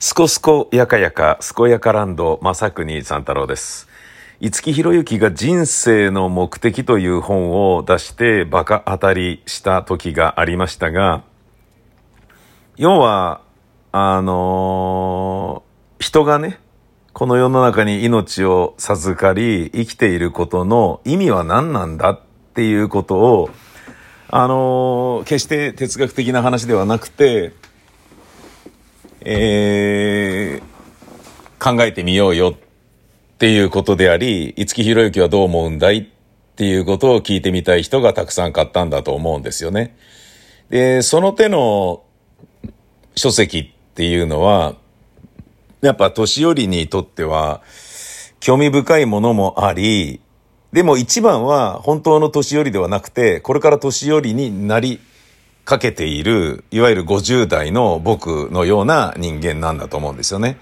すこすこやかやか、すこやかランド、正国三太郎です。五木ひろゆきが人生の目的という本を出してバカ当たりした時がありましたが、要は、あのー、人がね、この世の中に命を授かり、生きていることの意味は何なんだっていうことを、あのー、決して哲学的な話ではなくて、えー、考えてみようよっていうことであり、五木ひろゆきはどう思うんだい？っていうことを聞いてみたい人がたくさん買ったんだと思うんですよね。で、その手の書籍っていうのは、やっぱ年寄りにとっては興味深いものもあり、でも一番は本当の年寄りではなくて、これから年寄りになりかけている、いわゆる50代の僕のような人間なんだと思うんですよね。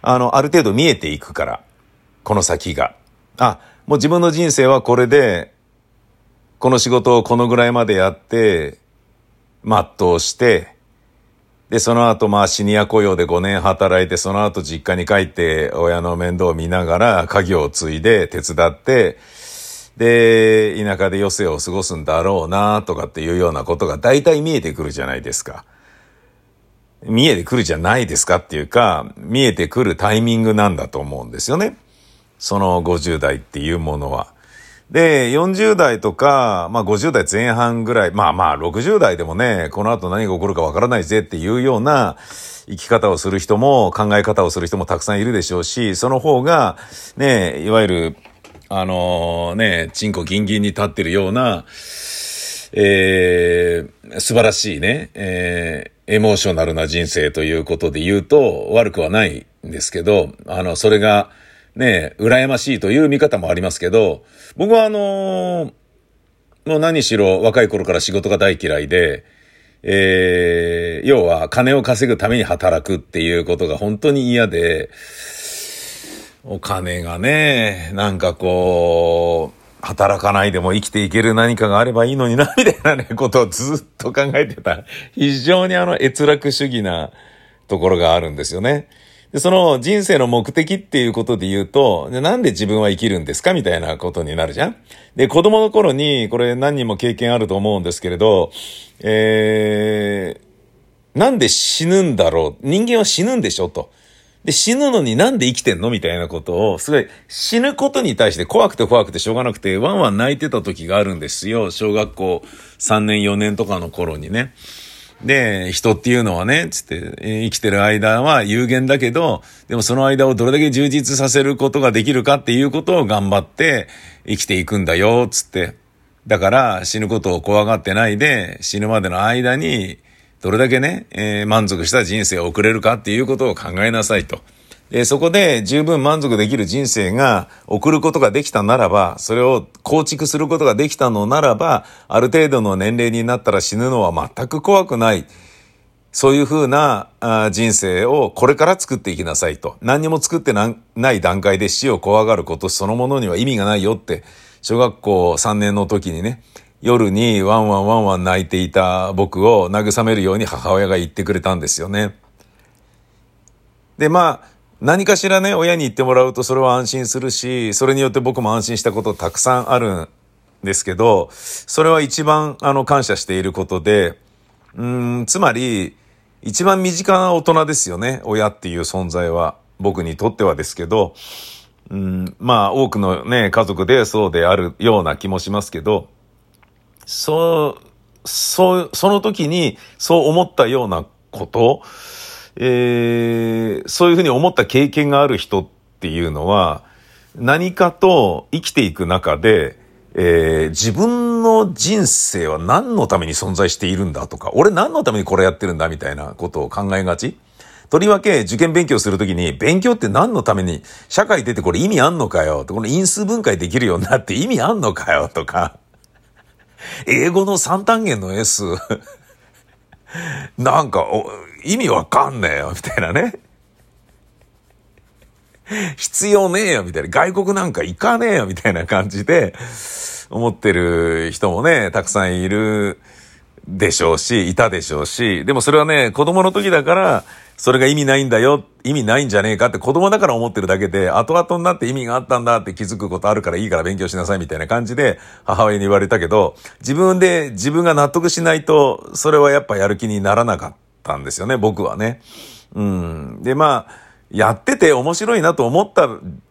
あの、ある程度見えていくから、この先が。あ、もう自分の人生はこれで、この仕事をこのぐらいまでやって、全うして、で、その後、まあ、シニア雇用で5年働いて、その後実家に帰って、親の面倒を見ながら、家業を継いで、手伝って、で、田舎で余生を過ごすんだろうな、とかっていうようなことが大体見えてくるじゃないですか。見えてくるじゃないですかっていうか、見えてくるタイミングなんだと思うんですよね。その50代っていうものは。で、40代とか、まあ50代前半ぐらい、まあまあ60代でもね、この後何が起こるかわからないぜっていうような生き方をする人も考え方をする人もたくさんいるでしょうし、その方が、ね、いわゆるあのー、ね、チンコギンギンに立ってるような、えー、素晴らしいね、えー、エモーショナルな人生ということで言うと悪くはないんですけど、あの、それがね、羨ましいという見方もありますけど、僕はあのー、もう何しろ若い頃から仕事が大嫌いで、えー、要は金を稼ぐために働くっていうことが本当に嫌で、お金がね、なんかこう、働かないでも生きていける何かがあればいいのにな、みたいなね、ことをずっと考えてた。非常にあの、閲楽主義なところがあるんですよね。で、その人生の目的っていうことで言うと、なんで自分は生きるんですかみたいなことになるじゃんで、子供の頃に、これ何人も経験あると思うんですけれど、えー、なんで死ぬんだろう人間は死ぬんでしょと。で、死ぬのになんで生きてんの？みたいなことを、すごい死ぬことに対して怖くて怖くてしょうがなくて、ワンワン泣いてた時があるんですよ。小学校3年4年とかの頃にね。で、人っていうのはね、つって、生きてる間は有限だけど、でもその間をどれだけ充実させることができるかっていうことを頑張って生きていくんだよ、つって。だから死ぬことを怖がってないで、死ぬまでの間にどれだけね、えー、満足した人生を送れるかっていうことを考えなさいと。で、そこで十分満足できる人生が送ることができたならば、それを構築することができたのならば、ある程度の年齢になったら死ぬのは全く怖くない。そういうふうな人生をこれから作っていきなさいと。何にも作ってない段階で死を怖がることそのものには意味がないよって、小学校3年の時にね、夜にワンワンワンワン泣いていた僕を慰めるように母親が言ってくれたんですよね。で、まあ、何かしらね、親に言ってもらうとそれは安心するし、それによって僕も安心したことたくさんあるんですけど、それは一番あの感謝していることで、うん、つまり、一番身近な大人ですよね、親っていう存在は。僕にとってはですけど、うん、まあ多くのね、家族でそうであるような気もしますけど、そう、そう、その時にそう思ったようなこと、えー、そういうふうに思った経験がある人っていうのは、何かと生きていく中で、えー、自分の人生は何のために存在しているんだとか、俺何のためにこれやってるんだみたいなことを考えがち？とりわけ受験勉強するときに、勉強って何のために、社会出てこれ意味あんのかよ？この因数分解できるようになって意味あんのかよ？とか、英語の三単元の S なんか、意味わかんねえよ、みたいなね。必要ねえよ、みたいな。外国なんか行かねえよ、みたいな感じで、思ってる人もね、たくさんいるでしょうし、いたでしょうし、でもそれはね、子供の時だから、それが意味ないんだよ、意味ないんじゃねえかって子供だから思ってるだけで、後々になって意味があったんだって気づくことあるからいいから勉強しなさいみたいな感じで母親に言われたけど、自分で自分が納得しないと、それはやっぱやる気にならなかったんですよね、僕はね。うん。で、まあ、やってて面白いなと思った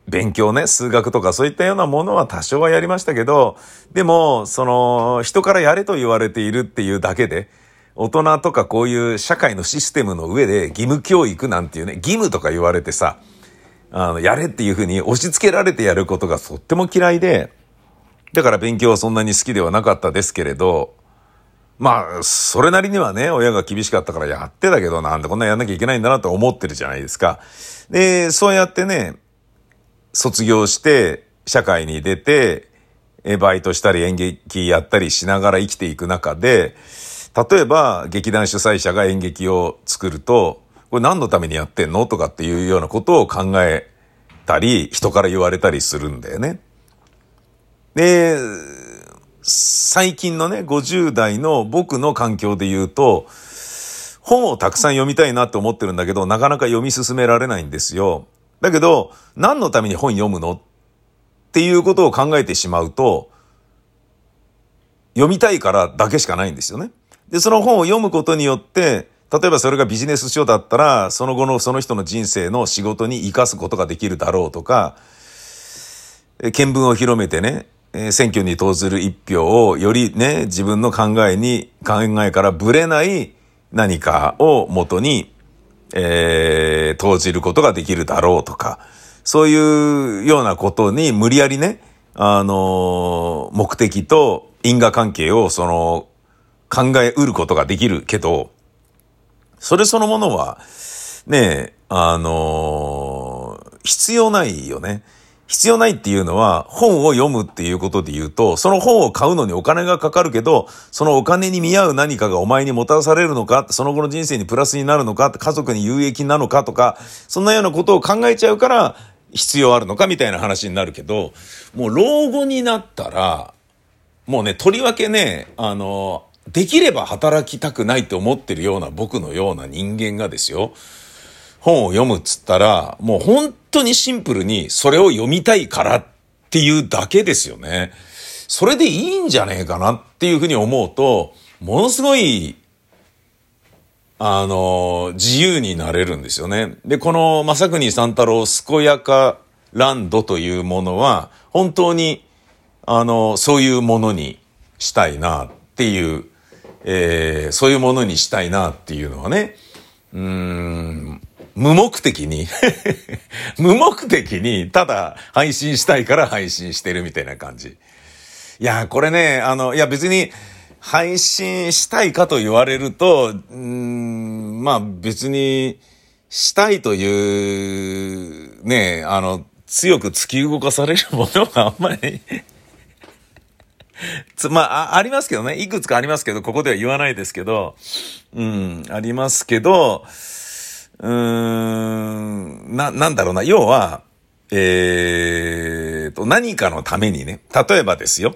勉強ね、数学とかそういったようなものは多少はやりましたけど、でも、その、人からやれと言われているっていうだけで、大人とかこういう社会のシステムの上で義務教育なんていうね、義務とか言われてさ、あの、やれっていうふうに押し付けられてやることがとっても嫌いで、だから勉強はそんなに好きではなかったですけれど、まあ、それなりにはね、親が厳しかったからやってたけど、なんでこんなやんなきゃいけないんだなと思ってるじゃないですか。で、そうやってね、卒業して、社会に出て、バイトしたり演劇やったりしながら生きていく中で、例えば劇団主催者が演劇を作ると、これ何のためにやってんの？とかっていうようなことを考えたり、人から言われたりするんだよね。で、最近のね、50代の僕の環境で言うと、本をたくさん読みたいなって思ってるんだけど、なかなか読み進められないんですよ。だけど、何のために本読むの？っていうことを考えてしまうと、読みたいからだけしかないんですよね。で、その本を読むことによって、例えばそれがビジネス書だったら、その後のその人の人生の仕事に活かすことができるだろうとか、見聞を広めてね、選挙に投ずる一票をよりね、自分の考えに、考えからぶれない何かをもとに、えー、投じることができるだろうとか、そういうようなことに無理やりね、あの、目的と因果関係をその考えうることができるけど、それそのものは、ねえあのー、必要ないよね。必要ないっていうのは、本を読むっていうことで言うと、その本を買うのにお金がかかるけど、そのお金に見合う何かがお前にもたらされるのか、その後の人生にプラスになるのか、家族に有益なのかとか、そんなようなことを考えちゃうから、必要あるのかみたいな話になるけど、もう老後になったら、もうね、とりわけね、あの、できれば働きたくないって思ってるような僕のような人間がですよ、本を読むっつったら、もう本当にシンプルにそれを読みたいからっていうだけですよね。それでいいんじゃねえかなっていうふうに思うと、ものすごい、あの、自由になれるんですよね。で、この正国三太郎健やかランドというものは、本当に、あの、そういうものにしたいなっていうえー、そういうものにしたいなっていうのはね、うん、無目的に 無目的に、ただ配信したいから配信してるみたいな感じ。いや、これね、あの、いや別に、配信したいかと言われると、うん、まあ別に、したいという、ね、あの、強く突き動かされるものはあんまりつ、まあ、あ、りますけどね。いくつかありますけど、ここでは言わないですけど、うん、ありますけど、うーん、な、なんだろうな。要は、えーと、何かのためにね、例えばですよ。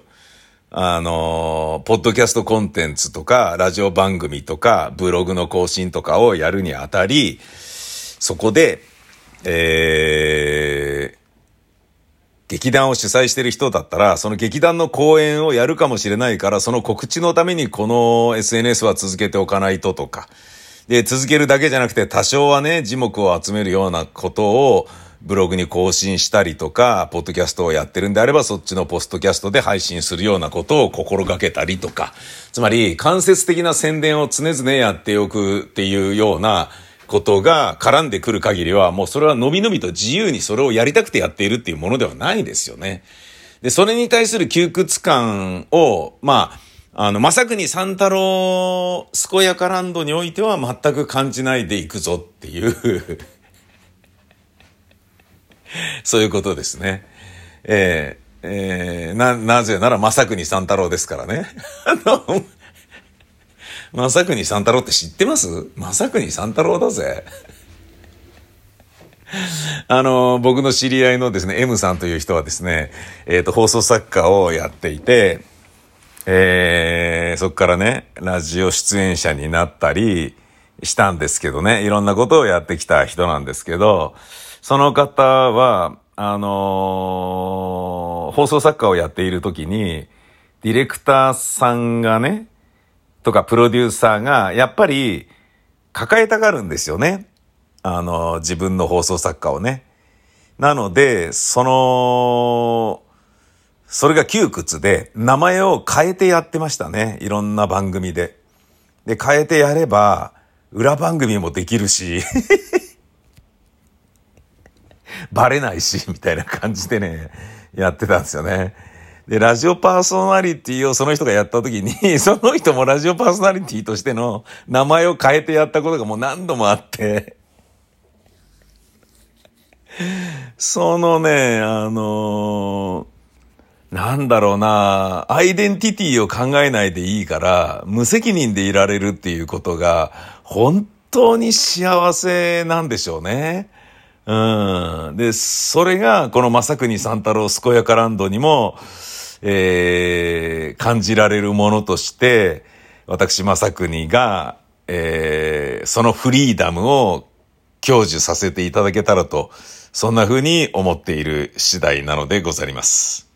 あの、ポッドキャストコンテンツとか、ラジオ番組とか、ブログの更新とかをやるにあたり、そこで、えー、劇団を主催してる人だったら、その劇団の公演をやるかもしれないから、その告知のためにこの SNS は続けておかないととか。で、続けるだけじゃなくて、多少はね、字幕を集めるようなことを、ブログに更新したりとか、ポッドキャストをやってるんであれば、そっちのポストキャストで配信するようなことを心がけたりとか。つまり、間接的な宣伝を常々やっておくっていうような、ことが絡んでくる限りは、もうそれはのびのびと自由にそれをやりたくてやっているっていうものではないですよね。で、それに対する窮屈感を、まあ、あの、まさくに三太郎健やかランドにおいては全く感じないでいくぞっていう そういうことですね。えー、えー、な、なぜならまさくに三太郎ですからね。あの、正国三太郎って知ってます？正国三太郎だぜ。あの、僕の知り合いのですね、M さんという人はですね、えっ、ー、と、放送作家をやっていて、えー、そこからね、ラジオ出演者になったり、したんですけどね、いろんなことをやってきた人なんですけど、その方は、あのー、放送作家をやっている時に、ディレクターさんがね、とかプロデューサーが、やっぱり抱えたがるんですよね。あの、自分の放送作家をね。なので、その、それが窮屈で、名前を変えてやってましたね。いろんな番組で。で、変えてやれば、裏番組もできるし バレないし、みたいな感じでね、やってたんですよね。で、ラジオパーソナリティをその人がやった時に、その人もラジオパーソナリティとしての名前を変えてやったことがもう何度もあってそのね、あのー、なんだろうな、アイデンティティを考えないでいいから、無責任でいられるっていうことが、本当に幸せなんでしょうね。うん。で、それが、この正国三太郎健やかランドにも、えー、感じられるものとして、私正国が、えー、そのフリーダムを享受させていただけたらと、そんな風に思っている次第なのでございます。